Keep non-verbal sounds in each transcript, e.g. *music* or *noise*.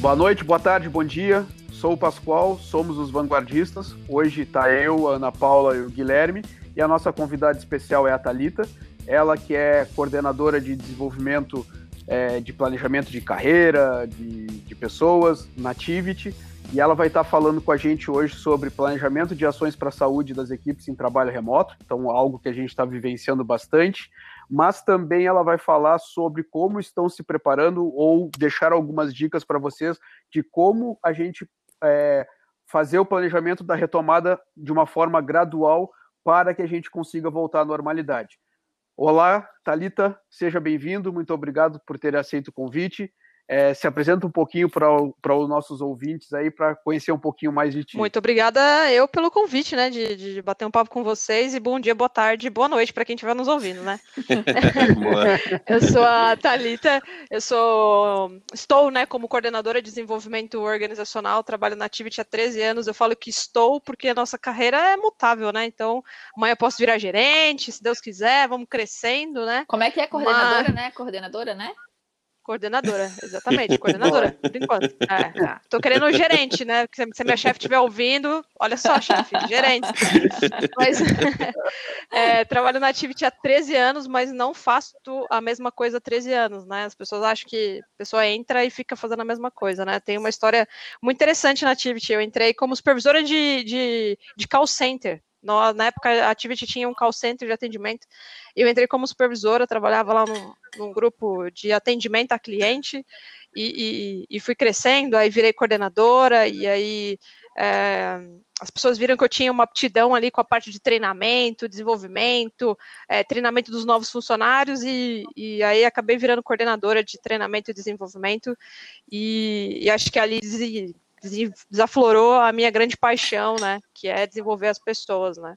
Boa noite, boa tarde, bom dia. Sou o Pascoal, somos os vanguardistas. Hoje está eu, a Ana Paula e o Guilherme. E a nossa convidada especial é a Talita. Ela que é coordenadora de desenvolvimento é, de planejamento de carreira, de, de pessoas, na Activity. E ela vai estar falando com a gente hoje sobre planejamento de ações para a saúde das equipes em trabalho remoto, então algo que a gente está vivenciando bastante, mas também ela vai falar sobre como estão se preparando ou deixar algumas dicas para vocês de como a gente é, fazer o planejamento da retomada de uma forma gradual para que a gente consiga voltar à normalidade. Olá, Talita, seja bem-vindo. Muito obrigado por ter aceito o convite é, se apresenta um pouquinho para os nossos ouvintes aí, para conhecer um pouquinho mais de ti. Muito obrigada eu pelo convite, né, de, de bater um papo com vocês e bom dia, boa tarde, boa noite para quem estiver nos ouvindo, né? *laughs* eu sou a Talita, eu sou, estou, né, como coordenadora de desenvolvimento organizacional, trabalho na Activity há 13 anos, eu falo que estou porque a nossa carreira é mutável, né, então amanhã eu posso virar gerente, se Deus quiser, vamos crescendo, né? Como é que é coordenadora, Mas... né? Coordenadora, né? Coordenadora, exatamente, coordenadora, por enquanto. *laughs* É, é. Tô querendo um gerente, né? Se, se minha chefe estiver ouvindo, olha só, chefe, gerente. Mas *laughs* é, trabalho na Activity há 13 anos, mas não faço a mesma coisa há 13 anos, né? As pessoas acham que a pessoa entra e fica fazendo a mesma coisa, né? Tem uma história muito interessante na Activity. Eu entrei como supervisora de, de, de call center no, na época, a Activity tinha um call center de atendimento. Eu entrei como supervisora, trabalhava lá num, num grupo de atendimento a cliente e, e, e, fui crescendo. Aí virei coordenadora e aí é, as pessoas viram que eu tinha uma aptidão ali com a parte de treinamento, desenvolvimento, é, treinamento dos novos funcionários e, e, aí acabei virando coordenadora de treinamento e desenvolvimento e acho que ali desaflorou a minha grande paixão, né, que é desenvolver as pessoas, né.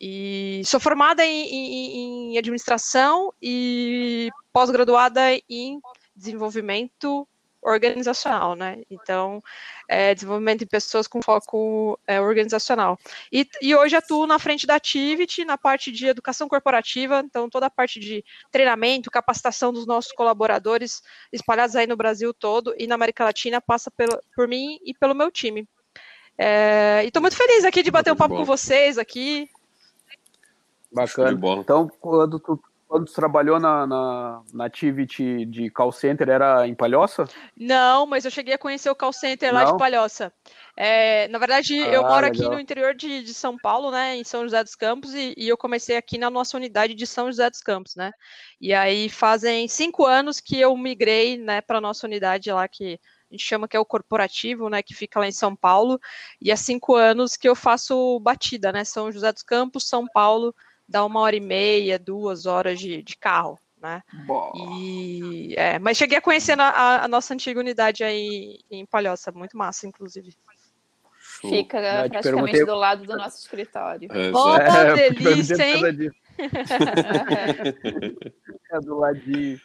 E sou formada em, em, em administração e pós-graduada em desenvolvimento organizacional, né? Então, é, desenvolvimento de pessoas com foco é, organizacional. E, e, hoje atuo na frente da Activity, na parte de educação corporativa, então toda a parte de treinamento, capacitação dos nossos colaboradores espalhados aí no Brasil todo e na América Latina passa pelo, por mim e pelo meu time. É, e estou muito feliz aqui de bater um papo com vocês aqui. Bacana. Então, quando tu quando você trabalhou na, na, na Activity de call center, era em Palhoça? Não, mas eu cheguei a conhecer o call center Não? lá de Palhoça. É, na verdade, ah, eu moro legal. aqui no interior de, de, São Paulo, né, em São José dos Campos, e, e, eu comecei aqui na nossa unidade de São José dos Campos, né. E aí fazem cinco anos que eu migrei, né, para nossa unidade lá que a gente chama que é o corporativo, né, que fica lá em São Paulo, e há cinco anos que eu faço batida, né, São José dos Campos, São Paulo, dá uma hora e meia, duas horas de, de carro, né? E, é, mas cheguei a conhecer a, a, nossa antiga unidade aí em Palhoça, muito massa, inclusive. Fica Não, praticamente do lado do nosso escritório. É, oh, é, *laughs* delícia, hein? *laughs* é do ladinho.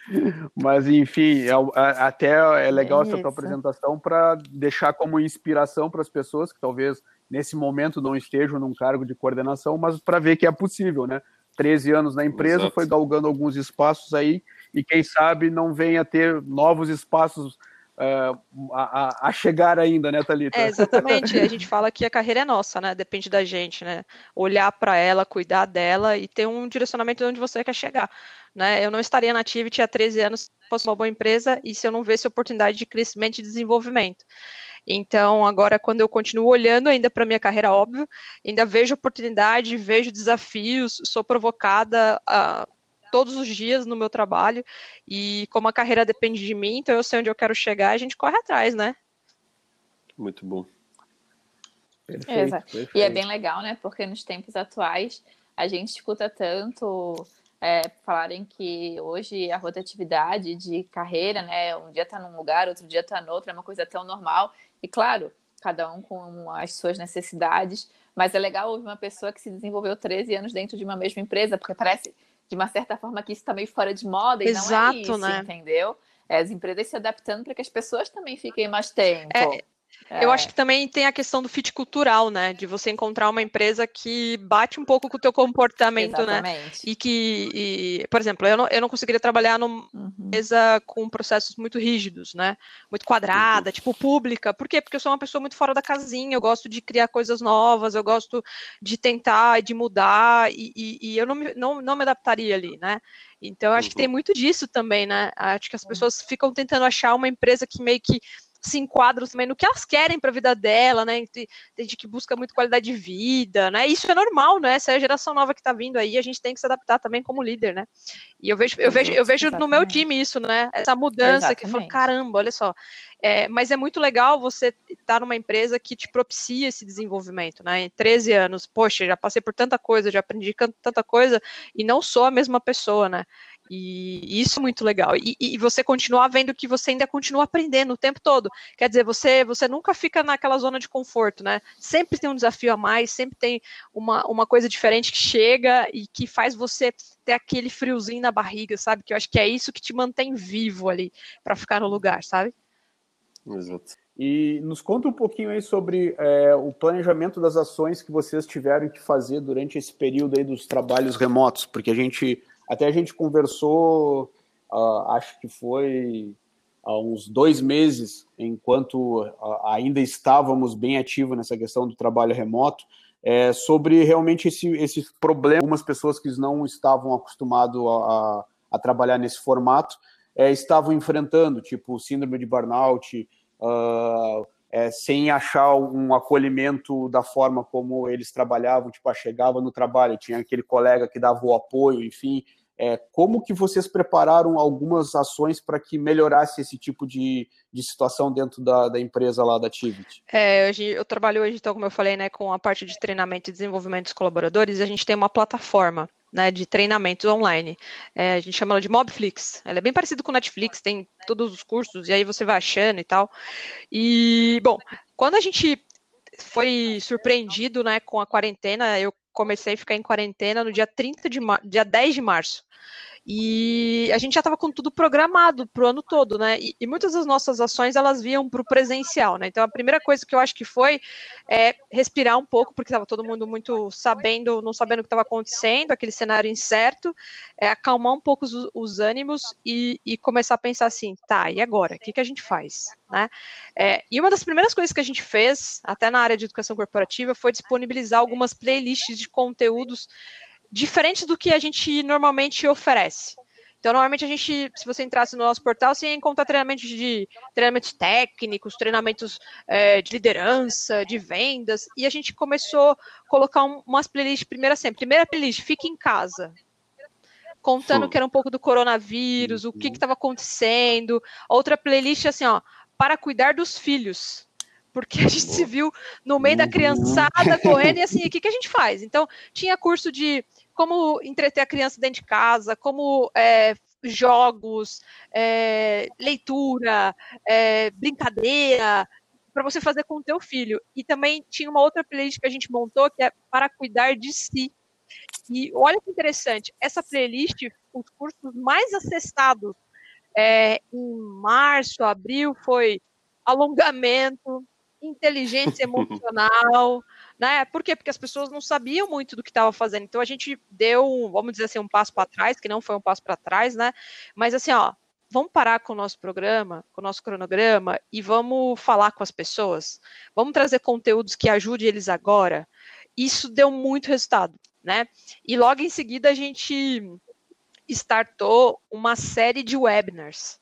Mas, enfim, é, até é legal essa tua apresentação para deixar como inspiração para as pessoas que talvez nesse momento não estejam num cargo de coordenação, mas para ver que é possível, né? 13 anos na empresa, Exato. foi galgando alguns espaços aí, e quem sabe não venha ter novos espaços uh, a, a, chegar ainda, né, Thalita? É, exatamente. a gente fala que a carreira é nossa, né? Depende da gente, né? Olhar para ela, cuidar dela e ter um direcionamento de onde você quer chegar. Né? Eu não estaria na Activity há 13 anos se fosse uma boa empresa e se eu não visse oportunidade de crescimento e desenvolvimento. Então, agora, quando eu continuo olhando ainda para minha carreira, óbvio, ainda vejo oportunidade, vejo desafios, sou provocada uh, todos os dias no meu trabalho, e como a carreira depende de mim, então eu sei onde eu quero chegar, a gente corre atrás, né? Muito bom. Perfeito, perfeito. E é bem legal, né? Porque nos tempos atuais a gente escuta tanto é, falarem que hoje a rotatividade de carreira, né? Um dia está num lugar, outro dia está no outro, é uma coisa tão normal. E claro, cada um com as suas necessidades, mas é legal ouvir uma pessoa que se desenvolveu 13 anos dentro de uma mesma empresa, porque parece, de uma certa forma, que isso está meio fora de moda e Exato, não é isso, né? entendeu? É as empresas se adaptando para que as pessoas também fiquem mais tempo. É. Eu acho que também tem a questão do fit cultural, né? De você encontrar uma empresa que bate um pouco com o teu comportamento, né? Exatamente. né? E que, e, por exemplo, eu não, eu não conseguiria trabalhar numa uhum. empresa com processos muito rígidos, né? Muito quadrada, uhum. tipo pública. Por quê? Porque eu sou uma pessoa muito fora da casinha, eu gosto de criar coisas novas, eu gosto de tentar, de mudar, e, e, e eu não me, não, não me adaptaria ali, né? Então, acho uhum. que tem uhum. muito disso também, né? Acho que as pessoas ficam tentando achar uma empresa que meio que se enquadram também no que elas querem para a vida dela, né? Tem, gente que busca muito qualidade de vida, né? Isso é normal, né? Essa é a geração nova que está vindo aí, a gente tem que se adaptar também como líder, né? E eu vejo, eu vejo, eu vejo no meu time isso, né? Essa mudança Exatamente. que fala, caramba, olha só. É, mas é muito legal você estar tá numa empresa que te propicia esse desenvolvimento, né? Em 13 anos, poxa, já passei por tanta coisa, já aprendi tanta coisa, e não sou a mesma pessoa, né? E isso é muito legal. E, e, você continuar vendo que você ainda continua aprendendo o tempo todo. Quer dizer, você, você nunca fica naquela zona de conforto, né? Sempre tem um desafio a mais, sempre tem uma, uma coisa diferente que chega e que faz você ter aquele friozinho na barriga, sabe? Que eu acho que é isso que te mantém vivo ali para ficar no lugar, sabe? Exato. E nos conta um pouquinho aí sobre é, o planejamento das ações que vocês tiveram que fazer durante esse período aí dos trabalhos remotos, porque a gente até a gente conversou, uh, acho que foi há uns dois meses, enquanto uh, ainda estávamos bem ativos nessa questão do trabalho remoto, é, sobre realmente esse, esse problema. Algumas pessoas que não estavam acostumadas a, a, trabalhar nesse formato é, estavam enfrentando, tipo síndrome de burnout, uh, é, sem achar um acolhimento da forma como eles trabalhavam, tipo, chegava no trabalho, tinha aquele colega que dava o apoio, enfim, é, como que vocês prepararam algumas ações para que melhorasse esse tipo de, de situação dentro da, da empresa lá da Tivit? É, hoje, eu trabalho hoje, então, como eu falei, né, com a parte de treinamento e desenvolvimento dos colaboradores, e a gente tem uma plataforma né, de treinamentos online. É, a gente chama ela de Mobflix. Ela é bem parecida com Netflix, tem todos os cursos, e aí você vai achando e tal. E, bom, quando a gente foi surpreendido né, com a quarentena, eu comecei a ficar em quarentena no dia 30 de dia 10 de março. E a gente já estava com tudo programado para o ano todo, né? E, e, muitas das nossas ações elas viam para o presencial, né? Então a primeira coisa que eu acho que foi é respirar um pouco, porque estava todo mundo muito sabendo, não sabendo o que estava acontecendo, aquele cenário incerto, é acalmar um pouco os, os ânimos e, e, começar a pensar assim, tá, e agora? O que, que a gente faz? Né? É, e uma das primeiras coisas que a gente fez, até na área de educação corporativa, foi disponibilizar algumas playlists de conteúdos diferente do que a gente normalmente oferece. Então, normalmente a gente, se você entrasse no nosso portal, você ia encontrar treinamentos de treinamentos técnicos, treinamentos é, de liderança, de vendas, e a gente começou a colocar um, umas playlists, primeira assim, primeira playlist, fique em casa, contando que era um pouco do coronavírus, o que estava acontecendo. Outra playlist assim, ó, para cuidar dos filhos porque a gente se viu no meio da criançada correndo e assim, o que, que a gente faz? Então, tinha curso de como entreter a criança dentro de casa, como é, jogos, é, leitura, é, brincadeira, para você fazer com o teu filho. E também tinha uma outra playlist que a gente montou que é para cuidar de si. E olha que interessante, essa playlist, os cursos mais acessados é, em março, abril, foi alongamento, inteligência *laughs* emocional, né? Por quê? Porque as pessoas não sabiam muito do que estava fazendo. Então a gente deu, vamos dizer assim, um passo para trás, que não foi um passo para trás, né? Mas assim, ó, vamos parar com o nosso programa, com o nosso cronograma e vamos falar com as pessoas. Vamos trazer conteúdos que ajudem eles agora. Isso deu muito resultado, né? E logo em seguida a gente startou uma série de webinars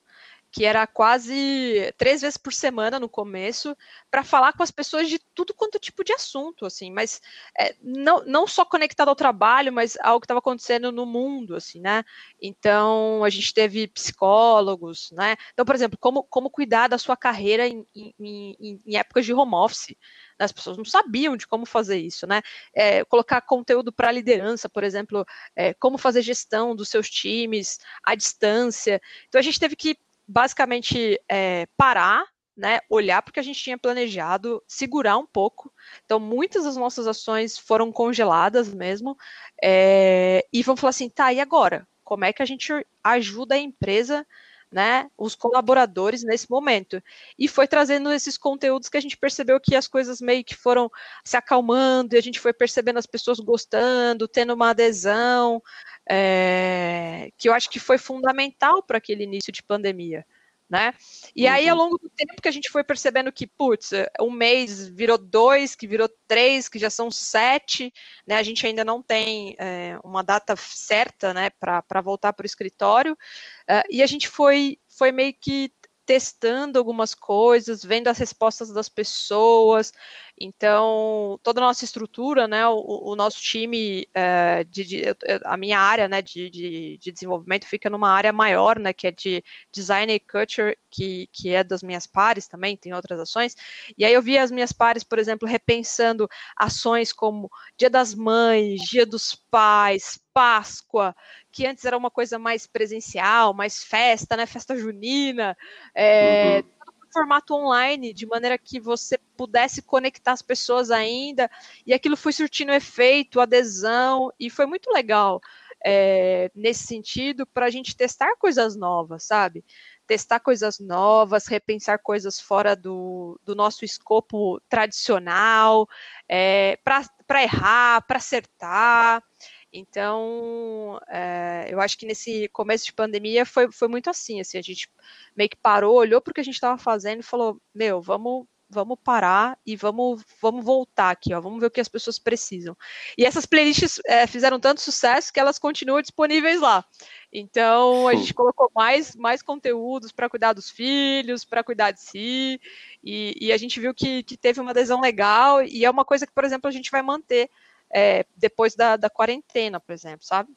que era quase três vezes por semana no começo, para falar com as pessoas de tudo quanto tipo de assunto, assim, mas é, não, não só conectado ao trabalho, mas ao que estava acontecendo no mundo, assim, né? Então, a gente teve psicólogos, né? Então, por exemplo, como, como cuidar da sua carreira em, em, em, épocas de home office, as pessoas não sabiam de como fazer isso, né? É, colocar conteúdo para liderança, por exemplo, é, como fazer gestão dos seus times à distância. Então, a gente teve que basicamente é, parar, né, olhar porque a gente tinha planejado, segurar um pouco. Então, muitas das nossas ações foram congeladas mesmo. É, e vamos falar assim, tá, e agora? Como é que a gente ajuda a empresa né, os colaboradores nesse momento. E foi trazendo esses conteúdos que a gente percebeu que as coisas meio que foram se acalmando, e a gente foi percebendo as pessoas gostando, tendo uma adesão, é, que eu acho que foi fundamental para aquele início de pandemia né? E uhum. aí, ao longo do tempo que a gente foi percebendo que, putz, um mês virou dois, que virou três, que já são sete, né? A gente ainda não tem é, uma data certa, né, para voltar para o escritório, uh, e a gente foi, foi meio que testando algumas coisas, vendo as respostas das pessoas. Então, toda a nossa estrutura, né, o, o nosso time, é, de, de, a minha área, né, de, de, de, desenvolvimento fica numa área maior, né, que é de design e culture, que, que é das minhas pares também, tem outras ações. E aí eu vi as minhas pares, por exemplo, repensando ações como Dia das Mães, Dia dos Pais, Páscoa, que antes era uma coisa mais presencial, mais festa, né? Festa junina, é, uhum. formato online, de maneira que você pudesse conectar as pessoas ainda, e aquilo foi surtindo efeito, adesão, e foi muito legal é, nesse sentido para a gente testar coisas novas, sabe? Testar coisas novas, repensar coisas fora do, do nosso escopo tradicional, é, para errar, para acertar. Então, é, eu acho que nesse começo de pandemia foi, foi muito assim, assim, a gente meio que parou, olhou para o que a gente estava fazendo e falou, meu, vamos vamos parar e vamos, vamos voltar aqui, ó, vamos ver o que as pessoas precisam. E essas playlists é, fizeram tanto sucesso que elas continuam disponíveis lá. Então a gente colocou mais, mais conteúdos para cuidar dos filhos, para cuidar de si, e, e, a gente viu que, que teve uma adesão legal, e é uma coisa que, por exemplo, a gente vai manter é, depois da, da quarentena, por exemplo, sabe?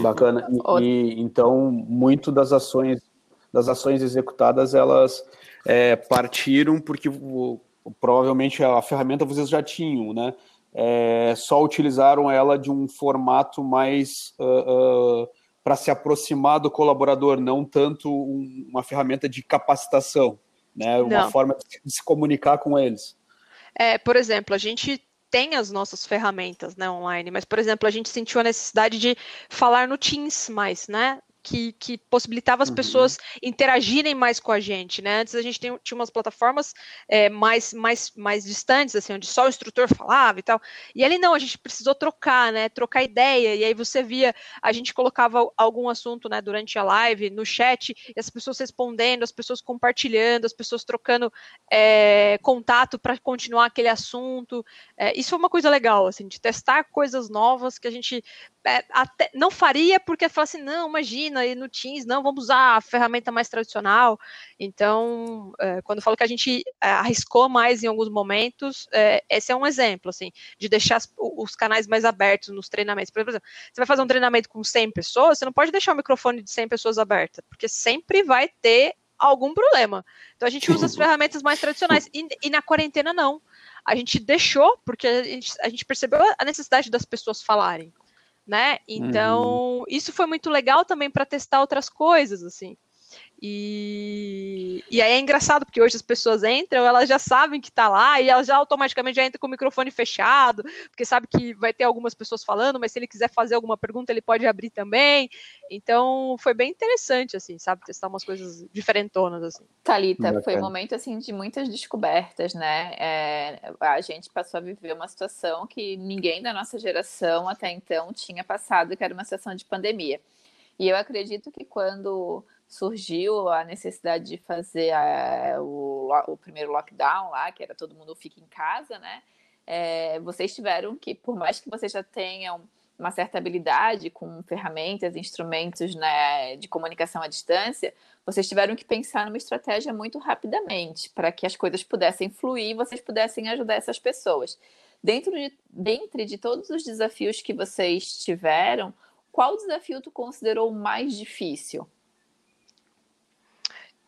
Bacana. E, e, então, muito das ações das ações executadas, elas é, partiram porque o, provavelmente a ferramenta vocês já tinham, né? É, só utilizaram ela de um formato mais uh, uh, para se aproximar do colaborador, não tanto um, uma ferramenta de capacitação, né? Uma não. forma de se comunicar com eles. É, por exemplo, a gente tem as nossas ferramentas né, online, mas, por exemplo, a gente sentiu a necessidade de falar no Teams mais, né? Que, que possibilitava as uhum. pessoas interagirem mais com a gente, né? Antes a gente tem, tinha umas plataformas é, mais, mais, mais distantes, assim, onde só o instrutor falava e tal. E ali não, a gente precisou trocar, né? Trocar ideia. E aí você via, a gente colocava algum assunto, né, durante a live, no chat, e as pessoas respondendo, as pessoas compartilhando, as pessoas trocando é, contato para continuar aquele assunto. É, isso foi uma coisa legal, assim, de testar coisas novas que a gente é, até, não faria porque fala assim, não, imagina, e no Teams, não, vamos usar a ferramenta mais tradicional. Então, é, quando eu falo que a gente é, arriscou mais em alguns momentos, é, esse é um exemplo, assim, de deixar as, os canais mais abertos nos treinamentos. Por exemplo, você vai fazer um treinamento com 100 pessoas, você não pode deixar o microfone de 100 pessoas aberto, porque sempre vai ter algum problema. Então, a gente usa as *laughs* ferramentas mais tradicionais. E, e na quarentena, não. A gente deixou, porque a gente, a gente percebeu a necessidade das pessoas falarem né? Então, uhum. isso foi muito legal também para testar outras coisas, assim. E, e aí é engraçado, porque hoje as pessoas entram, elas já sabem que está lá e elas já automaticamente já entram com o microfone fechado, porque sabe que vai ter algumas pessoas falando, mas se ele quiser fazer alguma pergunta, ele pode abrir também. Então foi bem interessante, assim, sabe, testar umas coisas diferentonas, assim. Thalita, foi um momento, assim, de muitas descobertas, né? É, a gente passou a viver uma situação que ninguém da nossa geração até então tinha passado, que era uma situação de pandemia. E eu acredito que quando surgiu a necessidade de fazer a, o, o, primeiro lockdown lá, que era todo mundo fica em casa, né? É, vocês tiveram que, por mais que vocês já tenham uma certa habilidade com ferramentas, instrumentos né, de comunicação à distância, vocês tiveram que pensar numa estratégia muito rapidamente para que as coisas pudessem fluir e vocês pudessem ajudar essas pessoas. Dentro de, dentre de todos os desafios que vocês tiveram, qual desafio tu considerou mais difícil?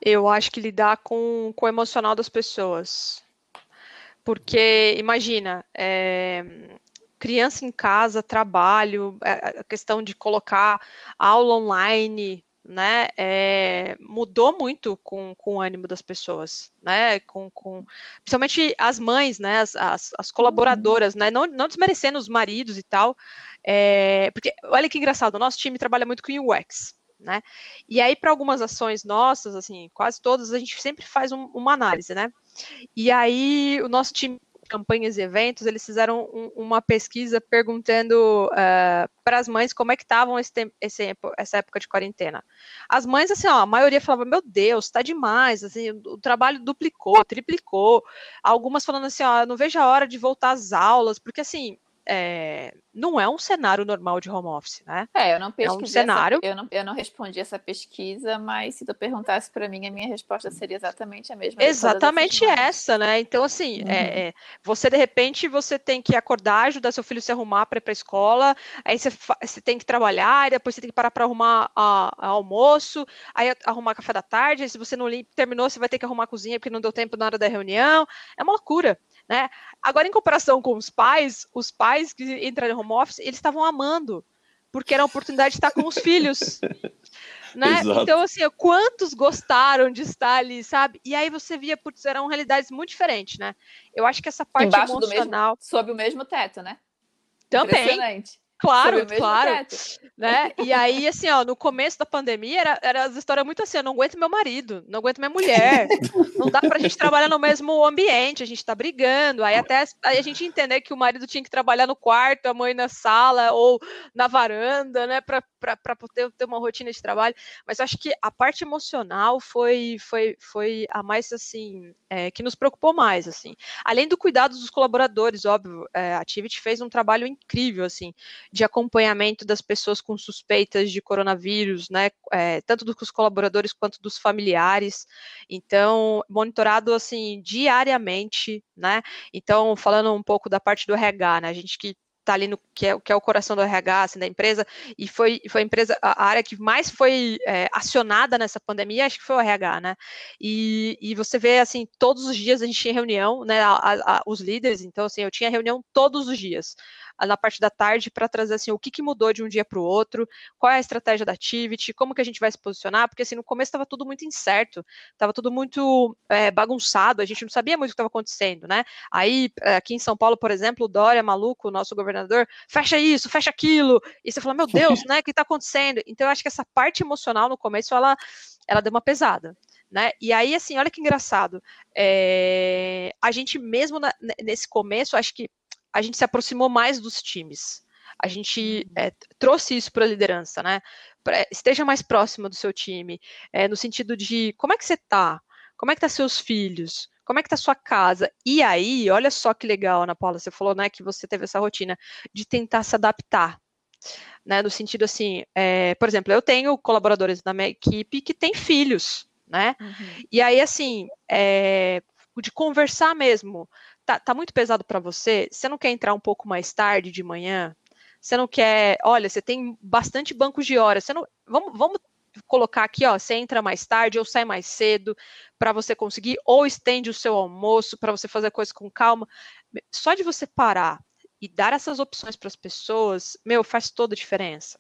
Eu acho que lidar com, com o emocional das pessoas. Porque, imagina, é, criança em casa, trabalho, é, a questão de colocar aula online, né, é, mudou muito com, com o ânimo das pessoas, né, com, com principalmente as mães, né, as, as, as colaboradoras, né, não, não desmerecendo os maridos e tal, é, porque olha que engraçado, o nosso time trabalha muito com UX, né? E aí, para algumas ações nossas, assim, quase todas, a gente sempre faz um, uma análise, né? E aí, o nosso time de campanhas e eventos, eles fizeram um, uma pesquisa perguntando uh, para as mães como é que estavam essa época de quarentena. As mães, assim, ó, a maioria falava, meu Deus, tá demais, assim, o trabalho duplicou, triplicou. Algumas falando assim, ó, não vejo a hora de voltar às aulas, porque assim, é, não é um cenário normal de home office, né? É, eu não pesquisei. É um cenário. Essa, eu, não, eu não respondi essa pesquisa, mas se tu perguntasse para mim, a minha resposta seria exatamente a mesma. Exatamente essa, né? Então, assim, uhum. é, é, você de repente você tem que acordar, ajudar seu filho a se arrumar para ir para a escola, aí você, você, tem que trabalhar, depois você tem que parar para arrumar a, a almoço, aí arrumar café da tarde, aí se você não terminou, você vai ter que arrumar a cozinha porque não deu tempo na hora da reunião. É uma loucura. Né? Agora, em comparação com os pais, os pais que entraram em home office, eles estavam amando, porque era a oportunidade de estar com os filhos. *laughs* Né? Então, assim, quantos gostaram de estar ali, sabe? E aí você via, putz, eram realidades muito diferentes, né? Eu acho que essa parte Embaixo emocional. Do mesmo, sob o mesmo teto, né? Também. Claro, claro. Né? E aí, assim, ó, no começo da pandemia, era, era as histórias muito assim: eu não aguento meu marido, não aguento minha mulher, não dá pra gente trabalhar no mesmo ambiente, a gente tá brigando. Aí até aí a gente entender que o marido tinha que trabalhar no quarto, a mãe na sala ou na varanda, né, pra, pra poder ter uma rotina de trabalho. Mas acho que a parte emocional foi, foi, foi a mais, assim, é, que nos preocupou mais, assim. Além do cuidado dos colaboradores, óbvio, é, a Activity fez um trabalho incrível, assim, de acompanhamento das pessoas com suspeitas de coronavírus, né, é, tanto dos colaboradores quanto dos familiares. Então, monitorado assim diariamente, né? Então, falando um pouco da parte do RH, né, a gente que está ali no que é, que é, o coração do RH assim, da empresa e foi, foi a empresa a área que mais foi é, acionada nessa pandemia acho que foi o RH né? E, e você vê assim todos os dias a gente tinha reunião né a, a, os líderes então assim eu tinha reunião todos os dias na parte da tarde para trazer assim o que, que mudou de um dia para o outro, qual é a estratégia da Activity, como que a gente vai se posicionar, porque assim no começo estava tudo muito incerto, estava tudo muito é, bagunçado, a gente não sabia muito o que estava acontecendo, né? Aí aqui em São Paulo, por exemplo, o Dória maluco, o nosso governador, fecha isso, fecha aquilo, e você fala, meu Deus, né? O que está acontecendo? Então eu acho que essa parte emocional no começo ela, ela deu uma pesada. Né? E aí, assim, olha que engraçado. É, a gente mesmo na, nesse começo, acho que a gente se aproximou mais dos times. A gente é, trouxe isso para a liderança, né? Pra, esteja mais próxima do seu time, é, no sentido de como é que você está, como é que tá seus filhos, como é que tá sua casa? E aí, olha só que legal, Ana Paula, você falou, né, que você teve essa rotina de tentar se adaptar, né, no sentido assim, é, por exemplo, eu tenho colaboradores na minha equipe que têm filhos, né, uhum. e aí, assim, é, de conversar mesmo, tá, tá muito pesado para você, você não quer entrar um pouco mais tarde de manhã? Você não quer, olha, você tem bastante bancos de horas, você não, vamos, vamos colocar aqui, ó, você entra mais tarde ou sai mais cedo para você conseguir, ou estende o seu almoço para você fazer coisas com calma. Só de você parar e dar essas opções para as pessoas, meu, faz toda a diferença.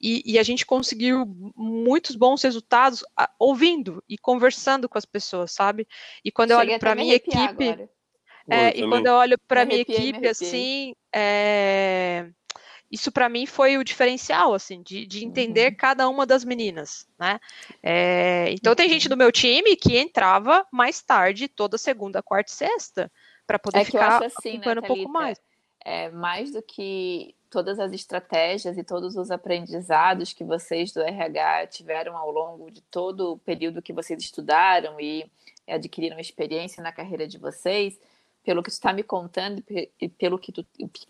E, e, a gente conseguiu muitos bons resultados a, ouvindo e conversando com as pessoas, sabe? E quando Cheguei eu olho para minha equipe, agora. É, e quando eu olho para minha equipe, assim, é, isso para mim foi o diferencial, assim, de, de entender uhum. cada uma das meninas, né? É, então tem gente do meu time que entrava mais tarde, toda segunda, quarta e sexta, para poder é ficar assim, né, um pouco mais. É, mais do que todas as estratégias e todos os aprendizados que vocês do RH tiveram ao longo de todo o período que vocês estudaram e adquiriram experiência na carreira de vocês, pelo que tu está me contando e pelo que tu,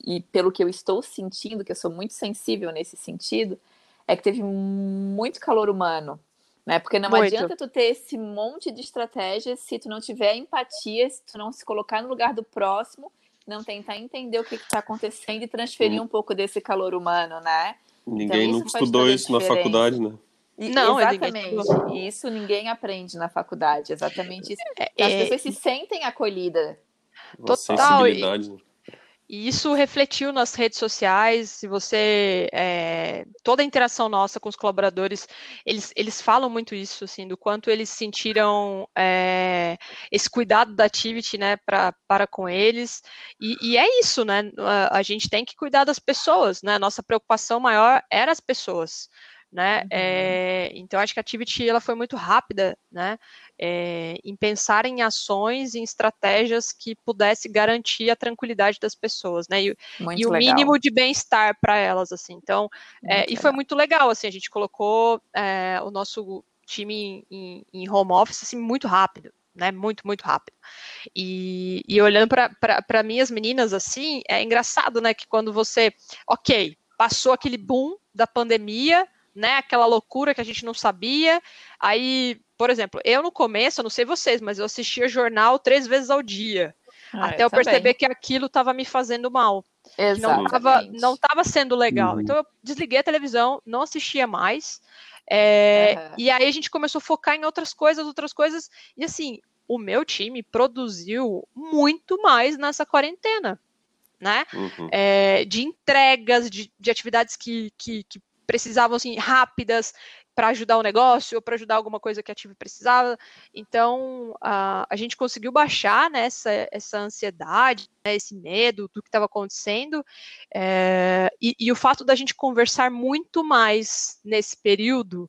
e pelo que eu estou sentindo, que eu sou muito sensível nesse sentido, é que teve muito calor humano, né? Porque não muito. adianta tu ter esse monte de estratégias se tu não tiver empatia, se tu não se colocar no lugar do próximo, não tentar entender o que está acontecendo e transferir hum. um pouco desse calor humano, né? Ninguém então, nunca estudou isso na faculdade, né? Não, exatamente. Isso ninguém aprende na faculdade. Exatamente isso. É, As é... pessoas se sentem acolhidas Total. E, e, isso refletiu nas redes sociais. Se você é, toda a interação nossa com os colaboradores, eles, eles falam muito isso, assim, do quanto eles sentiram é, esse cuidado da Activity, né, pra, para com eles. E, e é isso, né? A, a gente tem que cuidar das pessoas, né? Nossa preocupação maior era as pessoas. né? Uhum. É, então acho que a Activity ela foi muito rápida, né? É, em pensar em ações, em estratégias que pudesse garantir a tranquilidade das pessoas, né? E, e o mínimo de bem-estar para elas, assim. Então, é, e foi muito legal, assim. A gente colocou é, o nosso time em, em home office assim muito rápido, né? Muito, muito rápido. E, e olhando para mim, as meninas, assim, é engraçado, né? Que quando você, ok, passou aquele boom da pandemia, né? Aquela loucura que a gente não sabia. Aí, por exemplo, eu no começo, eu não sei vocês, mas eu assistia jornal três vezes ao dia. Ah, até eu, eu perceber que aquilo estava me fazendo mal. Não estava não tava sendo legal. Uhum. Então eu desliguei a televisão, não assistia mais. É, uhum. E aí a gente começou a focar em outras coisas, outras coisas. E assim, o meu time produziu muito mais nessa quarentena. Né? Uhum. É, de entregas, de, de atividades que, que, que precisavam assim rápidas para ajudar o negócio ou para ajudar alguma coisa que a Tive precisava. Então a, a gente conseguiu baixar né, essa, essa ansiedade, né, esse medo do que estava acontecendo é, e, e, o fato da gente conversar muito mais nesse período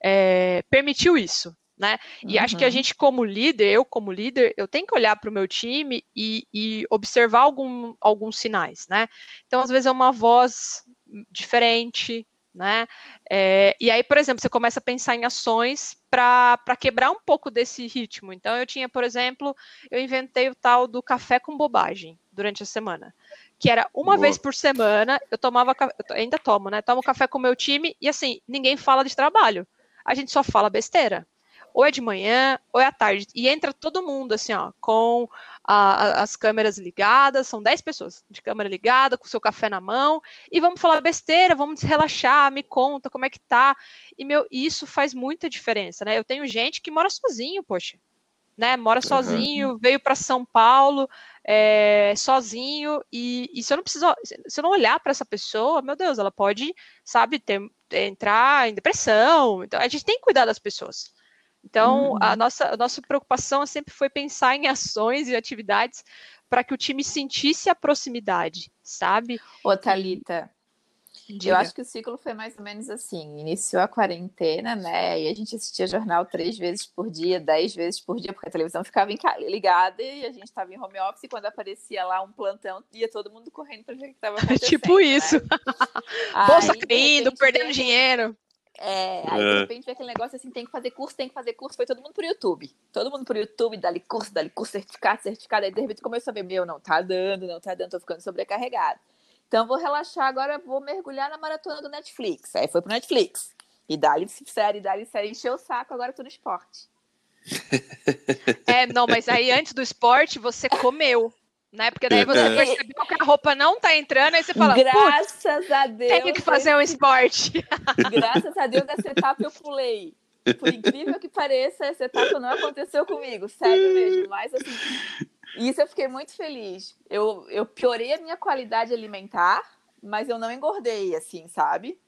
é, permitiu isso. Né? E uhum. acho que a uhum. gente, como líder, eu como líder, eu tenho que olhar para o meu time e, e observar algum, alguns sinais, né? Então, às vezes é uma voz diferente, né? É, e aí, por exemplo, você começa a pensar em ações para quebrar um pouco desse ritmo. Então, eu tinha, por exemplo, eu inventei o tal do café com bobagem durante a semana. Que era uma Boa. vez por semana, eu tomava, eu ainda tomo, né? Tomo café com o meu time e assim, ninguém fala de trabalho. A gente só fala besteira ou é de manhã, ou é à tarde. E entra todo mundo, assim, ó, com a, as câmeras ligadas, são 10 pessoas de câmera ligada, com o seu café na mão, e vamos falar besteira, vamos relaxar, me conta como é que tá. E, meu, isso faz muita diferença, né? Eu tenho gente que mora sozinho, poxa. Né, mora sozinho, uhum. veio para São Paulo é, sozinho, e, e, se eu não precisar, se eu não olhar para essa pessoa, meu Deus, ela pode, sabe, ter, entrar em depressão. Então, a gente tem que cuidar das pessoas. Então, uhum. a, nossa, a nossa preocupação sempre foi pensar em ações e atividades para que o time sentisse a proximidade, sabe? Ô, Thalita, Diga. Eu acho que o ciclo foi mais ou menos assim. Iniciou a quarentena, né? E a gente assistia jornal três vezes por dia, dez vezes por dia, porque a televisão ficava ligada e a gente estava em home office. E quando aparecia lá um plantão, ia todo mundo correndo para ver o que estava *laughs* acontecendo. tipo isso. Né? Bolsa caindo, perdendo dinheiro. É, aí de é. repente vê aquele negócio assim, tem que fazer curso, tem que fazer curso, foi todo mundo pro YouTube. Todo mundo pro YouTube, dali curso, dali curso, certificado, certificado. Aí de repente começou a ver, meu, não tá dando, não tá dando, tô ficando sobrecarregado. Então vou relaxar agora, vou mergulhar na maratona do Netflix. Aí foi pro Netflix. E dali série, dali série, encheu o saco, agora tô no esporte. *laughs* É, não, mas aí antes do esporte você comeu né? Porque daí você é. percebeu que a roupa não tá entrando, aí você fala, *laughs* graças a Deus. Tenho que fazer um esporte. Graças a Deus, dessa etapa eu pulei. Por incrível que pareça, essa etapa não aconteceu comigo, sério mesmo. Mas assim, isso eu fiquei muito feliz. Eu, eu piorei a minha qualidade alimentar, mas eu não engordei, assim, sabe?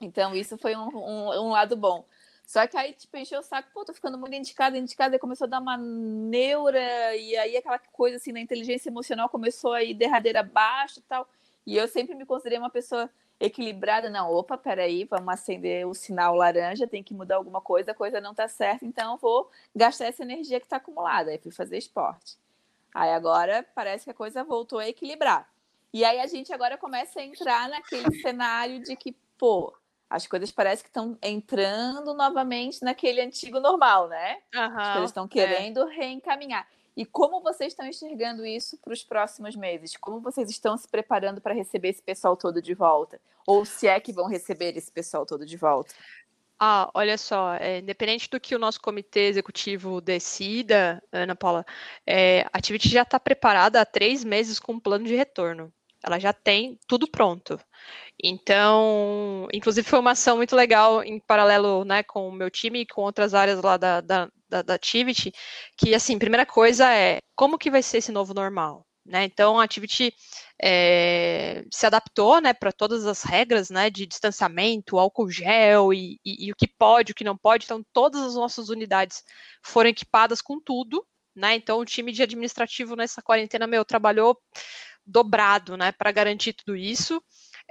Então, isso foi um, um, um lado bom. Só que aí, tipo, encheu o saco, pô, tô ficando muito indicada, indicada, e começou a dar uma neura, e aí aquela coisa assim, na inteligência emocional começou a ir derradeira abaixo e tal. E eu sempre me considerei uma pessoa equilibrada, não, opa, peraí, vamos acender o sinal laranja, tem que mudar alguma coisa, a coisa não tá certa, então vou gastar essa energia que tá acumulada. Aí fui fazer esporte. Aí agora parece que a coisa voltou a equilibrar. E aí a gente agora começa a entrar naquele cenário de que, pô, as coisas parecem que estão entrando novamente naquele antigo normal, né? Uhum, as coisas estão é. querendo é. reencaminhar. E como vocês estão enxergando isso para os próximos meses? Como vocês estão se preparando para receber esse pessoal todo de volta? Ou se é que vão receber esse pessoal todo de volta? Ah, olha só, é, independente do que o nosso comitê executivo decida, Ana Paula, é, a Activity já está preparada há três meses com um plano de retorno. Ela já tem tudo pronto. Então, inclusive foi uma ação muito legal em paralelo né, com o meu time e com outras áreas lá da, da, da, da Activity, que, assim, primeira coisa é, como que vai ser esse novo normal? Né? Então, a Activity é, se adaptou né, para todas as regras né, de distanciamento, álcool gel e, e, e, o que pode, o que não pode. Então, todas as nossas unidades foram equipadas com tudo. Né? Então, o time de administrativo nessa quarentena, meu, trabalhou dobrado né, para garantir tudo isso.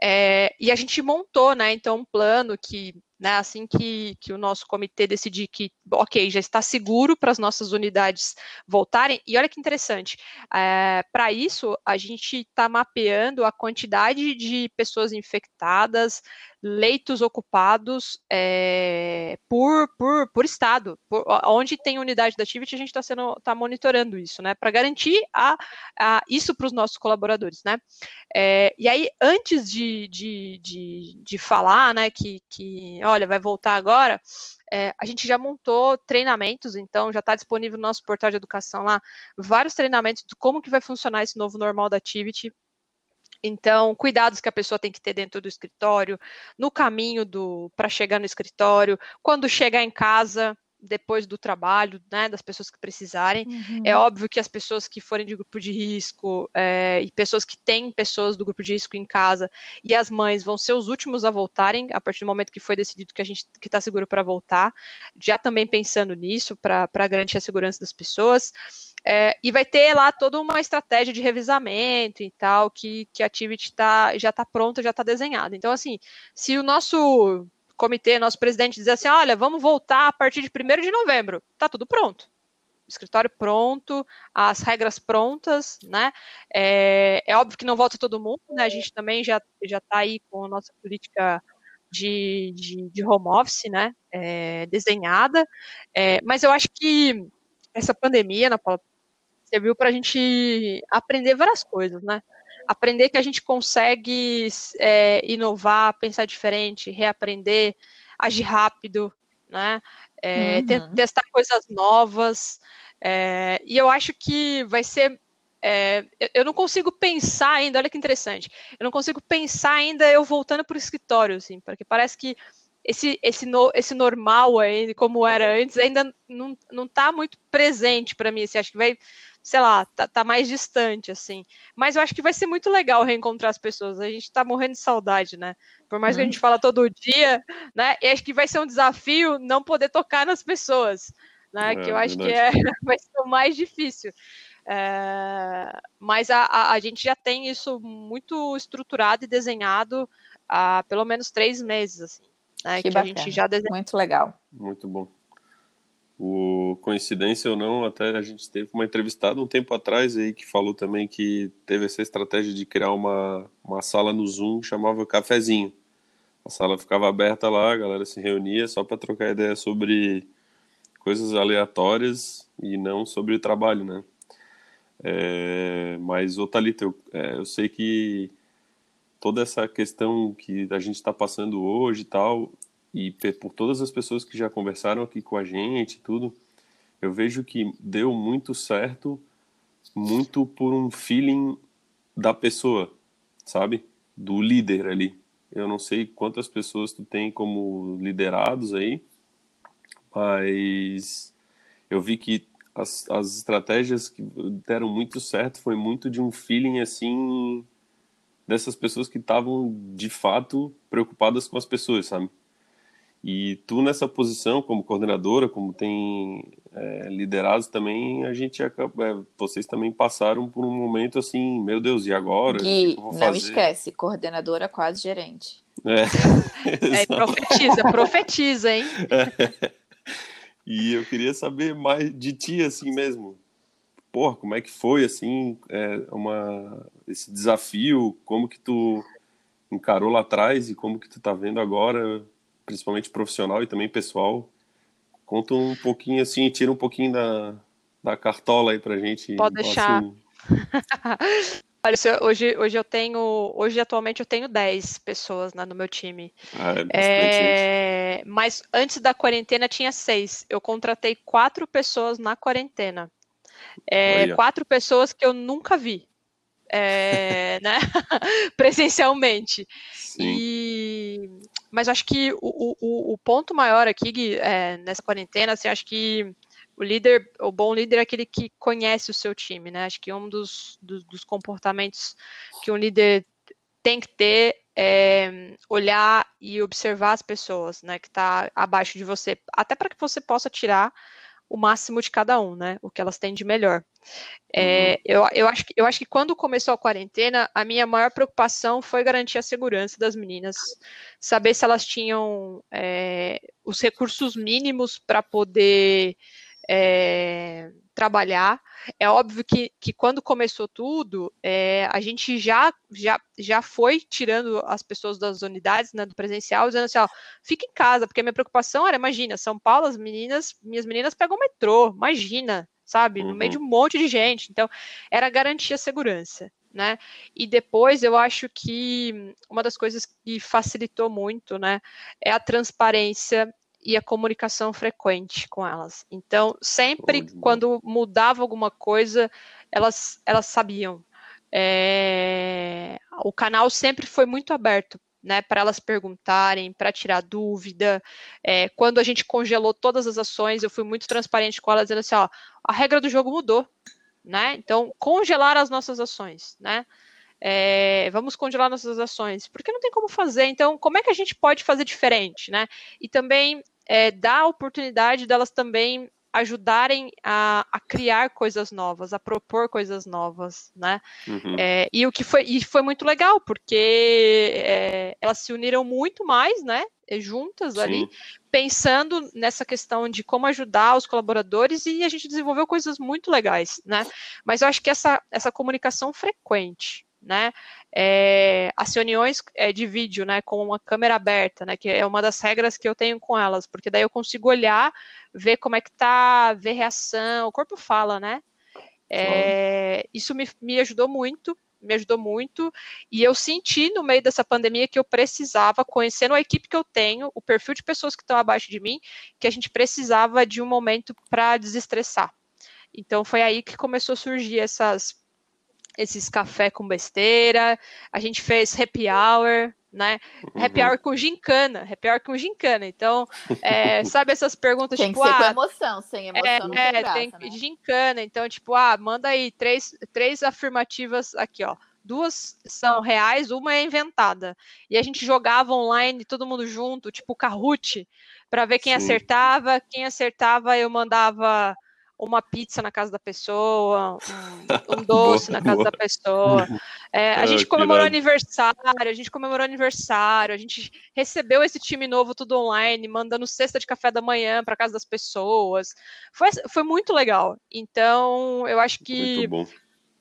É, e a gente montou, né, então, um plano que né? Assim que, que o nosso comitê decidir que, ok, já está seguro para as nossas unidades voltarem. E olha que interessante, é, para isso a gente está mapeando a quantidade de pessoas infectadas, leitos ocupados é, por, por, por estado, por, onde tem unidade da Activity, a gente está tá monitorando isso, né? Para garantir a, a isso para os nossos colaboradores, né? É, e aí, antes de, de, de, de falar, né, que, que olha, vai voltar agora, é, a gente já montou treinamentos, então já está disponível no nosso portal de educação lá, vários treinamentos de como que vai funcionar esse novo normal da Activity. Então, cuidados que a pessoa tem que ter dentro do escritório, no caminho do para chegar no escritório, quando chegar em casa, depois do trabalho, né, das pessoas que precisarem. É uhum. É óbvio que as pessoas que forem de grupo de risco é, e pessoas que têm pessoas do grupo de risco em casa e as mães vão ser os últimos a voltarem a partir do momento que foi decidido que a gente que está seguro para voltar. Já também pensando nisso para garantir a segurança das pessoas. É, e vai ter lá toda uma estratégia de revisamento e tal, que, que a Activity tá, já está pronta, já está desenhada. Então, assim, se o nosso comitê, nosso presidente dizer assim: olha, vamos voltar a partir de 1 de novembro. Tá tudo pronto. escritório pronto, as regras prontas, né? É, é, óbvio que não volta todo mundo, né? A gente também já já está aí com a nossa política de, de, de home office, né? É, desenhada. É, mas eu acho que essa pandemia, na serviu para a gente aprender várias coisas, né? Aprender que a gente consegue é, inovar, pensar diferente, reaprender, agir rápido, né? É, uhum. Testar coisas novas. É, e eu acho que vai ser. É, eu não consigo pensar ainda, olha que interessante. Eu não consigo pensar ainda eu voltando para o escritório, assim, porque parece que esse, esse, no, esse normal aí, como era antes, ainda não, não tá muito presente para mim. Assim, acho que vai sei lá, tá, tá, mais distante, assim. Mas eu acho que vai ser muito legal reencontrar as pessoas. A gente tá morrendo de saudade, né? Por mais que a uhum. gente fala todo dia, né? E acho que vai ser um desafio não poder tocar nas pessoas, né? É, que eu acho verdade. que é, *laughs* vai ser o mais difícil. É, mas a, a, a, gente já tem isso muito estruturado e desenhado há pelo menos três meses, assim. Né, que, que a gente já desenhou. Muito legal. Muito bom. O, coincidência ou não, até a gente teve uma entrevistada um tempo atrás aí que falou também que teve essa estratégia de criar uma, uma sala no Zoom que chamava Cafezinho. A sala ficava aberta lá, a galera se reunia só para trocar ideia sobre coisas aleatórias e não sobre o trabalho, né? É, mas, ô Thalita, eu, é, eu sei que toda essa questão que a gente está passando hoje e tal, e por todas as pessoas que já conversaram aqui com a gente tudo, eu vejo que deu muito certo, muito por um feeling da pessoa, sabe? Do líder ali. Eu não sei quantas pessoas tu tem como liderados aí, mas eu vi que as, as estratégias que deram muito certo foi muito de um feeling assim dessas pessoas que estavam de fato preocupadas com as pessoas, sabe? E tu nessa posição como coordenadora, como tem é, liderado também, a gente acaba, é, vocês também passaram por um momento assim, meu Deus, e agora? Gui, não esquece, coordenadora quase gerente. É, *laughs* é profetiza, profetiza, hein? É. E eu queria saber mais de ti assim mesmo. Porra, como é que foi assim, é, uma esse desafio, como que tu encarou lá atrás e como que tu tá vendo agora? Principalmente profissional e também pessoal. Conta um pouquinho assim, tira um pouquinho da, da cartola aí pra gente. Pode deixar. Assim... *laughs* Olha, hoje, hoje eu tenho, hoje atualmente eu tenho 10 pessoas né, no meu time. Ah, é, é mas antes da quarentena tinha seis. Eu contratei quatro pessoas na quarentena. É, quatro pessoas que eu nunca vi é, *laughs* né? *laughs* presencialmente. Sim. E, mas acho que o, o, o ponto maior aqui é, nessa quarentena, assim, acho que o líder, o bom líder é aquele que conhece o seu time, né? Acho que um dos, dos, dos comportamentos que um líder tem que ter é olhar e observar as pessoas, né, que está abaixo de você, até para que você possa tirar o máximo de cada um, né? O que elas têm de melhor. É, uhum. eu, eu, acho que, eu acho que quando começou a quarentena, a minha maior preocupação foi garantir a segurança das meninas, saber se elas tinham é, os recursos mínimos para poder é, trabalhar. É óbvio que, que quando começou tudo, é, a gente já, já, já foi tirando as pessoas das unidades, né, do presencial, dizendo assim, ó, fica em casa, porque a minha preocupação era, imagina, São Paulo, as meninas, minhas meninas pegam o metrô, imagina, sabe? No meio de uhum. um monte de gente. Então, era garantir a segurança. Né? E depois eu acho que uma das coisas que facilitou muito, né, é a transparência e a comunicação frequente com elas. Então, sempre quando mudava alguma coisa, elas, elas sabiam. É... O canal sempre foi muito aberto né, para elas perguntarem, para tirar dúvida. É, quando a gente congelou todas as ações, eu fui muito transparente com elas, dizendo assim, ó, a regra do jogo mudou, né? Então, congelar as nossas ações, né? É, vamos congelar nossas ações, porque não tem como fazer. Então, como é que a gente pode fazer diferente, né? E também é, dar a oportunidade delas também ajudarem a, a, criar coisas novas, a propor coisas novas, né? Uhum. É, e o que foi, e foi muito legal, porque é, elas se uniram muito mais, né? Juntas Sim. ali, pensando nessa questão de como ajudar os colaboradores e a gente desenvolveu coisas muito legais, né? Mas eu acho que essa, essa comunicação frequente, né? É, as reuniões é, de vídeo, né, com uma câmera aberta, né, que é uma das regras que eu tenho com elas, porque daí eu consigo olhar, ver como é que tá, ver reação, o corpo fala, né? É, isso me, me ajudou muito, me ajudou muito, e eu senti no meio dessa pandemia que eu precisava, conhecendo a equipe que eu tenho, o perfil de pessoas que estão abaixo de mim, que a gente precisava de um momento para desestressar. Então foi aí que começou a surgir essas esses café com besteira, a gente fez happy hour, né? Uhum. Happy hour com gincana, happy hour com gincana. Então, é, *laughs* sabe essas perguntas tem tipo, que ser ah, com emoção, sem emoção é, não tem, é, graça, tem né? gincana. Então, tipo, ah, manda aí três, três afirmativas aqui, ó. Duas são reais, uma é inventada. E a gente jogava online, todo mundo junto, tipo Kahoot, para ver quem Sim. acertava. Quem acertava, eu mandava uma pizza na casa da pessoa, um, um *laughs* doce boa, na casa boa. da pessoa. É, a gente comemorou aniversário, a gente comemorou aniversário, a gente recebeu esse time novo tudo online, mandando cesta de café da manhã para casa das pessoas. Foi, foi muito legal. Então, eu acho que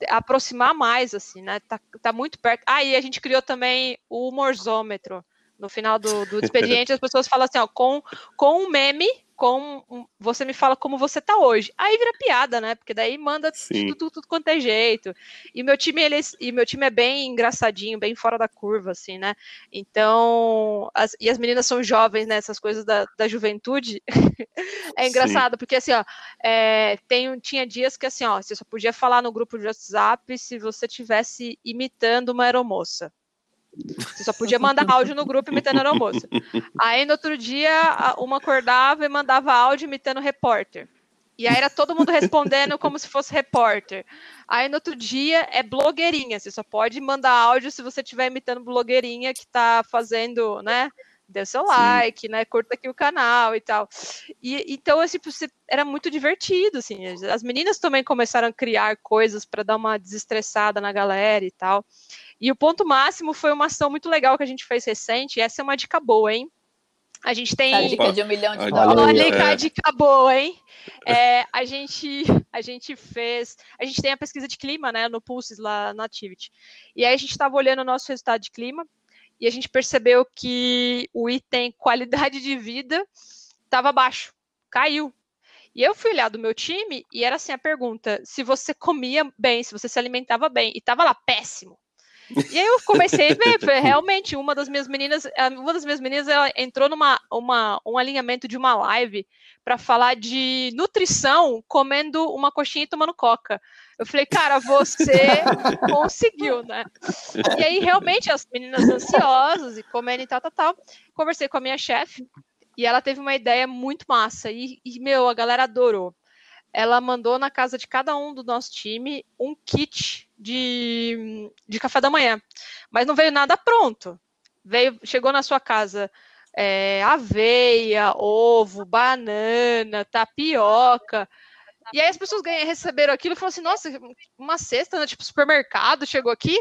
aproximar mais, assim, né? Tá, tá muito perto. Ah, e a gente criou também o humorzômetro. No final do, do *laughs* expediente, as pessoas falam assim, ó, com, com um meme com você me fala como você tá hoje. Aí vira piada, né? Porque daí manda tudo, tudo, tudo, quanto é jeito. E meu time ele, e meu time é bem engraçadinho, bem fora da curva, assim, né? Então, as, e as meninas são jovens, né? Essas coisas da, da juventude. *laughs* é engraçado, Sim. porque assim, ó, é, tem, tinha dias que assim, ó, você só podia falar no grupo de WhatsApp se você tivesse imitando uma aeromoça. Você só podia mandar áudio no grupo imitando a almoço. Aí no outro dia, uma acordava e mandava áudio imitando repórter. E aí era todo mundo respondendo como se fosse repórter. Aí no outro dia é blogueirinha. Você só pode mandar áudio se você estiver imitando blogueirinha que está fazendo, né? Dê seu Sim. like, né? Curta aqui o canal e tal. E então, assim, era muito divertido, assim. As meninas também começaram a criar coisas para dar uma desestressada na galera e tal. E o ponto máximo foi uma ação muito legal que a gente fez recente. essa é uma dica boa, hein? A gente tem. A dica de um milhão de dólares. Olha a dica boa, hein? É, a, gente, a gente fez. A gente tem a pesquisa de clima, né? No Pulses lá na Activity. E aí a gente estava olhando o nosso resultado de clima e a gente percebeu que o item qualidade de vida estava baixo, caiu. E eu fui olhar do meu time e era assim a pergunta: se você comia bem, se você se alimentava bem, e estava lá péssimo. E aí eu comecei a ver, *laughs* realmente, uma das minhas meninas, uma das minhas meninas, ela entrou numa uma, um alinhamento de uma live para falar de nutrição comendo uma coxinha e tomando coca. Eu falei, cara, você *laughs* conseguiu, né? E aí, realmente, as meninas ansiosas e comendo e tal, tal, tal. Conversei com a minha chefe e ela teve uma ideia muito massa. E, e, meu, a galera adorou ela mandou na casa de cada um do nosso time um kit de, de café da manhã. Mas não veio nada pronto. Veio, chegou na sua casa é, aveia, ovo, banana, tapioca. E aí as pessoas ganham, receberam aquilo e falaram assim, nossa, uma cesta, né, tipo supermercado, chegou aqui,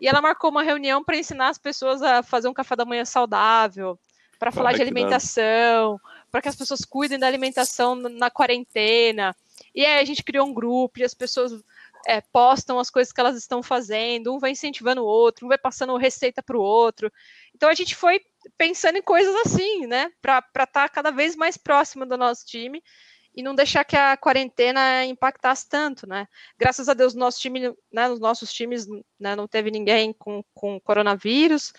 e ela marcou uma reunião para ensinar as pessoas a fazer um café da manhã saudável, para falar de alimentação, para que as pessoas cuidem da alimentação na quarentena. E aí a gente criou um grupo e as pessoas é, postam as coisas que elas estão fazendo, um vai incentivando o outro, um vai passando receita para o outro. Então a gente foi pensando em coisas assim, né, para estar tá cada vez mais próximo do nosso time e não deixar que a quarentena impactasse tanto, né? Graças a Deus, nosso time, né, nos nossos times, né, não teve ninguém com, com coronavírus,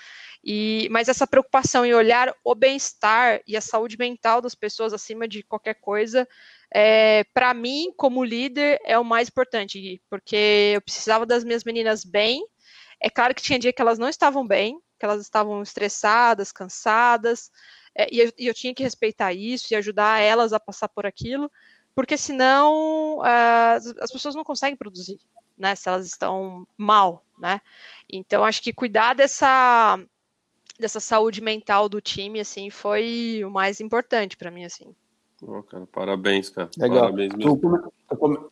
e, mas essa preocupação em olhar o bem-estar e a saúde mental das pessoas acima de qualquer coisa, é, para mim, como líder, é o mais importante, porque eu precisava das minhas meninas bem. É claro que tinha dia que elas não estavam bem, que elas estavam estressadas, cansadas, é, e, eu, e, eu, tinha que respeitar isso e ajudar elas a passar por aquilo, porque senão uh, as, as, pessoas não conseguem produzir, né? Se elas estão mal, né? Então acho que cuidar dessa dessa saúde mental do time assim foi o mais importante para mim assim. Oh, cara, parabéns, cara. Legal. Parabéns mesmo. Tu, tu,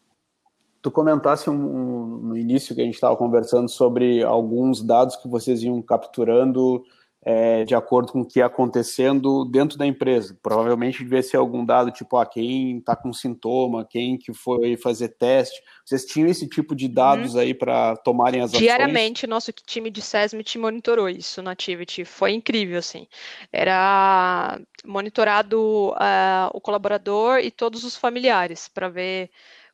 tu comentasse um, um, no início que a gente estava conversando sobre alguns dados que vocês iam capturando é, de acordo com o que ia acontecendo dentro da empresa. Provavelmente devia ser algum dado tipo, ah, quem está com sintoma, quem que foi fazer teste. Vocês tinham esse tipo de dados uhum. aí para tomarem as ações? Diariamente, nosso time de SESMIT monitorou isso na Activity. Foi incrível, assim. Era monitorado uh, o colaborador e todos os familiares para ver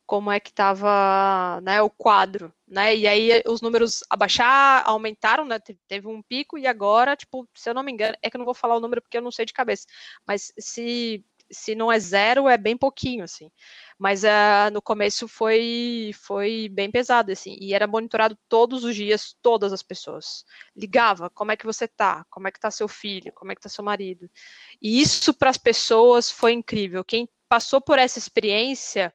como é que estava né, o quadro, né? E aí os números abaixar, aumentaram, né? Teve um pico e agora, tipo, se eu não me engano, é que eu não vou falar o número porque eu não sei de cabeça, mas se se não é zero, é bem pouquinho, assim. Mas uh, no começo foi foi bem pesado, assim, e era monitorado todos os dias, todas as pessoas. Ligava, como é que você tá? Como é que tá seu filho? Como é que tá seu marido? E isso para as pessoas foi incrível. Quem passou por essa experiência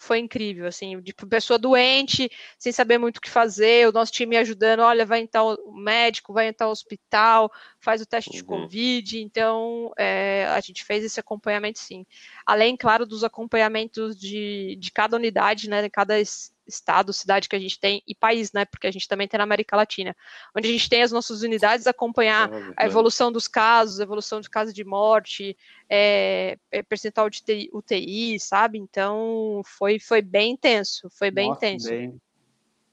foi incrível, assim, de pessoa doente, sem saber muito o que fazer, o nosso time ajudando, olha, vai entrar o médico, vai entrar o hospital, faz o teste uhum. de Covid, então é, a gente fez esse acompanhamento sim. Além, claro, dos acompanhamentos de, de cada unidade, né, de cada estado, cidade que a gente tem e país, né? Porque a gente também tem na América Latina, onde a gente tem as nossas unidades acompanhar a evolução dos casos, evolução de casos de morte, é, é, percentual de UTI, sabe? Então foi, foi bem intenso, foi bem Nossa, intenso. Bem...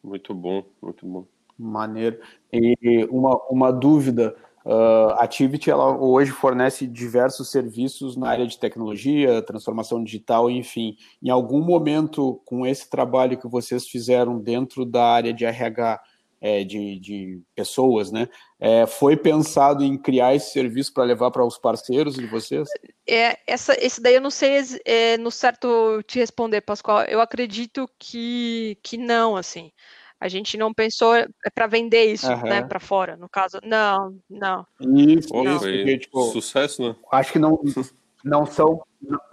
Muito bom, muito bom. Maneiro. E uma, uma dúvida. Uh, Activity ela hoje fornece diversos serviços na área de tecnologia, transformação digital, enfim. Em algum momento, com esse trabalho que vocês fizeram dentro da área de RH, é, de, de, pessoas, né? É, foi pensado em criar esse serviço para levar para os parceiros de vocês? É, essa, esse daí eu não sei é, no certo te responder, Pascoal. Eu acredito que, que não, assim. A gente não pensou é para vender isso, uhum. né, para fora, no caso. Não, não. Isso, Pô, isso porque, tipo, sucesso, né? Acho que não, *laughs* não são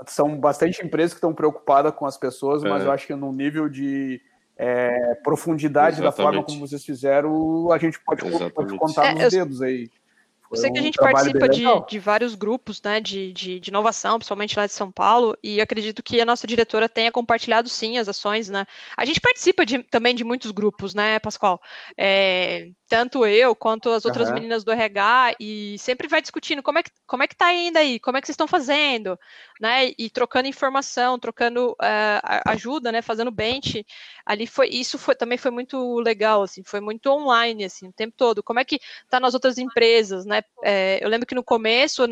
são bastante empresas que estão preocupadas com as pessoas, é. mas eu acho que no nível de é, profundidade Exatamente. da forma como vocês fizeram, a gente pode, pode contar é, nos eu... dedos aí. Eu sei que a gente participa de, de, vários grupos né, de, de, de, inovação, principalmente lá de São Paulo, e acredito que a nossa diretora tenha compartilhado sim as ações, né? A gente participa de, também de muitos grupos, né, Pascoal? É, tanto eu quanto as outras uhum. meninas do RH, e sempre vai discutindo como é que, como é que tá ainda aí, como é que vocês estão fazendo, né? E trocando informação, trocando uh, ajuda, né? Fazendo bench. Ali foi, isso foi, também foi muito legal, assim, foi muito online, assim, o tempo todo. Como é que tá nas outras empresas, né? É, eu lembro que no começo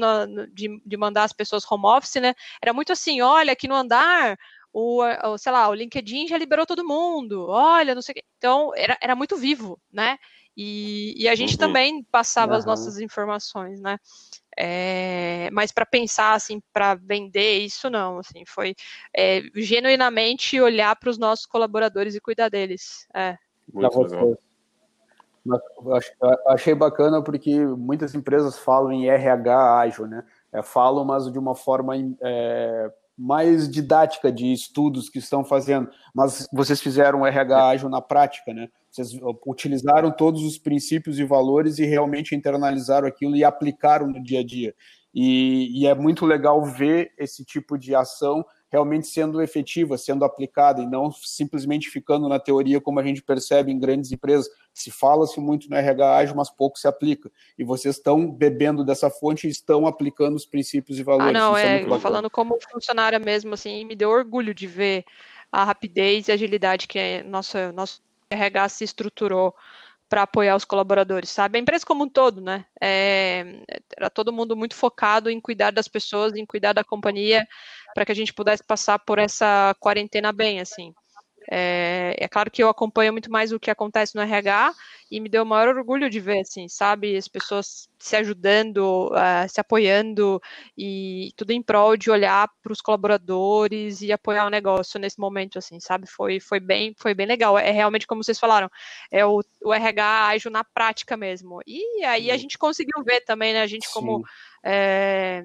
de, de mandar as pessoas home office, né? Era muito assim, olha, aqui no andar o, sei lá, o LinkedIn já liberou todo mundo, olha, não sei o que. Então, era, era muito vivo, né? E, e a gente uhum. também passava uhum. as nossas informações, né? É, mas para pensar assim, para vender isso não, assim, foi é, genuinamente olhar para os nossos colaboradores e cuidar deles. É. Muito legal. achei bacana porque muitas empresas falam em RH ágil, né? É, falam, mas de uma forma é, mais didática de estudos que estão fazendo. Mas vocês fizeram RH ágil na prática, né? Vocês utilizaram todos os princípios e valores e realmente internalizaram aquilo e aplicaram no dia a dia. E, e é muito legal ver esse tipo de ação realmente sendo efetiva, sendo aplicada e não simplesmente ficando na teoria como a gente percebe em grandes empresas. Se fala-se muito no RH ágil, mas pouco se aplica. E vocês estão bebendo dessa fonte e estão aplicando os princípios e valores. Ah, não, é, é falando como funcionária mesmo, assim, me deu orgulho de ver a rapidez e agilidade que é nossa, nosso RH se estruturou para apoiar os colaboradores, sabe? A empresa como um todo, né? É, era todo mundo muito focado em cuidar das pessoas, em cuidar da companhia, para que a gente pudesse passar por essa quarentena bem, assim. É, é, claro que eu acompanho muito mais o que acontece no RH e me deu o maior orgulho de ver, assim, sabe, as pessoas se ajudando, uh, se apoiando e tudo em prol de olhar para os colaboradores e apoiar o negócio nesse momento, assim, sabe, foi, foi, bem, foi bem legal, é realmente como vocês falaram, é o, o RH ágil na prática mesmo, e aí a gente conseguiu ver também, né, a gente como... É,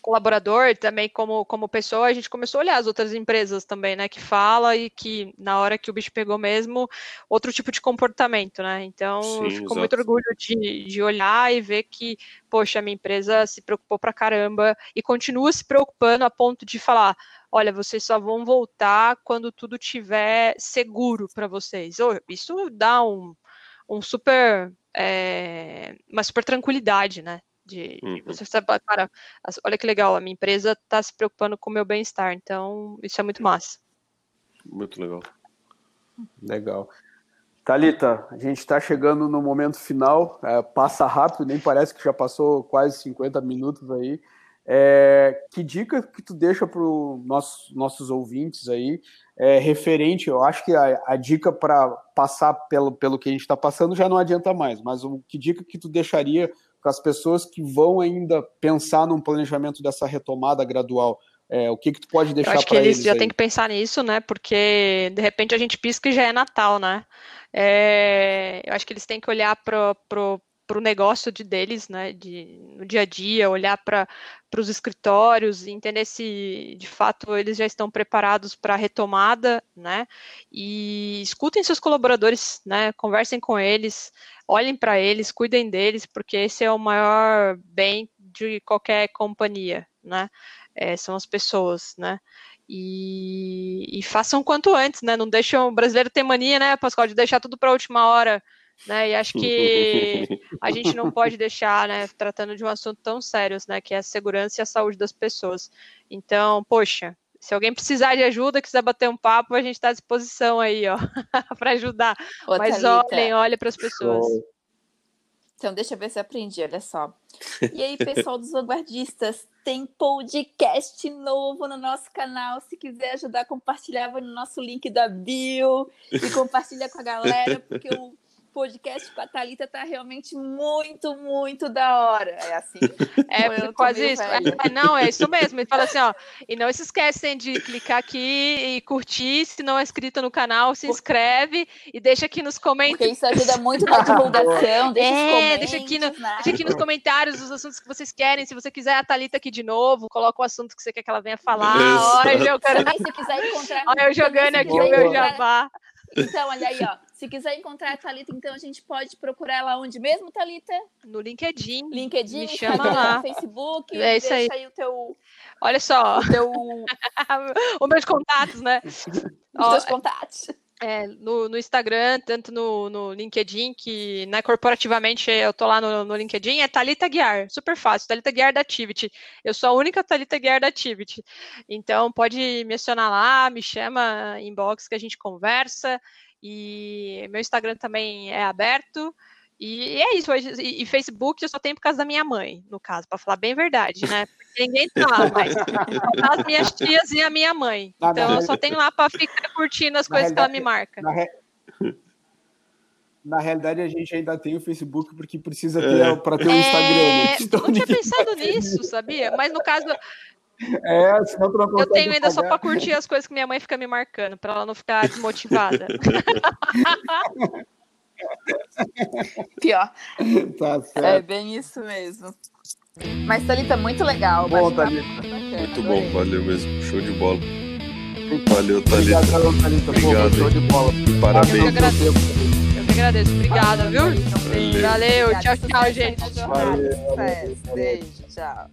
colaborador, também como, como pessoa, a gente começou a olhar as outras empresas também, né, que fala e que na hora que o bicho pegou mesmo, outro tipo de comportamento, né, então Sim, ficou muito orgulho de, de olhar e ver que, poxa, a minha empresa se preocupou pra caramba e continua se preocupando a ponto de falar, olha, vocês só vão voltar quando tudo tiver seguro para vocês. Isso dá um, um super, é, uma super tranquilidade, né? De, uhum. de você sabe, cara, olha que legal, a minha empresa está se preocupando com o meu bem-estar, então isso é muito massa. Muito legal. Legal. Talita, a gente está chegando no momento final, é, passa rápido, nem parece que já passou quase 50 minutos aí. É, que dica que tu deixa para os nossos, nossos ouvintes aí, é, referente, eu acho que a, a dica para passar pelo, pelo que a gente está passando já não adianta mais, mas o, que dica que tu deixaria com as pessoas que vão ainda pensar num planejamento dessa retomada gradual? É, o que que tu pode deixar para eles? Acho que eles já têm que pensar nisso, né? Porque de repente a gente pisca e já é Natal, né? É, eu acho que eles têm que olhar para para o negócio de deles, né, de, no dia a dia, olhar para os escritórios entender se de fato eles já estão preparados para a retomada, né, e escutem seus colaboradores, né, conversem com eles, olhem para eles, cuidem deles, porque esse é o maior bem de qualquer companhia, né, é, são as pessoas, né, e, e, façam quanto antes, né, não deixam, o brasileiro tem mania, né, Pascoal, de deixar tudo para a última hora, né? E acho que a gente não pode *laughs* deixar, né, tratando de um assunto tão sério, né, que é a segurança e a saúde das pessoas. Então, poxa, se alguém precisar de ajuda, quiser bater um papo, a gente está à disposição aí, ó, *laughs* para ajudar. Ô, Mas Thalita. olhem, olhem para as pessoas. Então, deixa eu ver se eu aprendi, olha só. *laughs* E aí, pessoal dos vanguardistas, tem podcast novo no nosso canal. Se quiser ajudar, compartilhar, vai no nosso link da bio e compartilha com a galera, porque o podcast com a Thalita tá realmente muito, muito da hora. É assim? *laughs* É quase isso. É, não, é isso mesmo. Ele fala assim, ó, e não se esquecem de clicar aqui e curtir. Se não é inscrito no canal, se inscreve e deixa aqui nos comentários. Porque isso ajuda muito na *laughs* divulgação. Deixa, é, deixa, aqui no, né? deixa aqui nos comentários os assuntos que vocês querem. Se você quiser a Thalita aqui de novo, coloca o assunto que você quer que ela venha falar. Olha, eu quero... se quiser encontrar. Olha, eu jogando aqui o meu jabá. Então, olha aí, ó. Se quiser encontrar a Thalita, então a gente pode procurar ela onde mesmo, Thalita? No LinkedIn. LinkedIn, Me chama lá. Facebook. É isso aí. aí o teu. Olha só. O teu. *laughs* Os meus contatos, né? *laughs* Os Ó, teus contatos. É, no, no, Instagram, tanto no, no, LinkedIn, que né, corporativamente eu tô lá no, no, LinkedIn, é Thalita Guiar, super fácil, Thalita Guiar da Activity. Eu sou a única Thalita Guiar da Activity. Então pode me acionar lá, me chama inbox que a gente conversa. E meu Instagram também é aberto. E é isso, e, Facebook eu só tenho por causa da minha mãe, no caso, para falar bem verdade, né? Porque ninguém tá lá, mas *laughs* as minhas tias e a minha mãe. Então eu só tenho lá para ficar curtindo as coisas que ela me marca. Na, re... *laughs* na, realidade, a gente ainda tem o Facebook porque precisa ter é. para ter o Instagram. Né? É, então, não tinha pensado nisso, sabia? Mas no caso, é, Eu tenho ainda pagar. só para curtir as coisas que minha mãe fica me marcando, para ela não ficar desmotivada. *laughs* Pior. *laughs* Tá certo. É bem isso mesmo. Mas, Thalita, muito legal. Bom, Thalita. Muito bom, valeu mesmo. Show de bola. Valeu, Thalita. Obrigado, Thalita. Obrigado. show de bola. Parabéns. Eu que agradeço, eu que agradeço. Obrigada, viu? Valeu. Valeu. Tchau, tchau, gente. Valeu. Beijo. Tchau.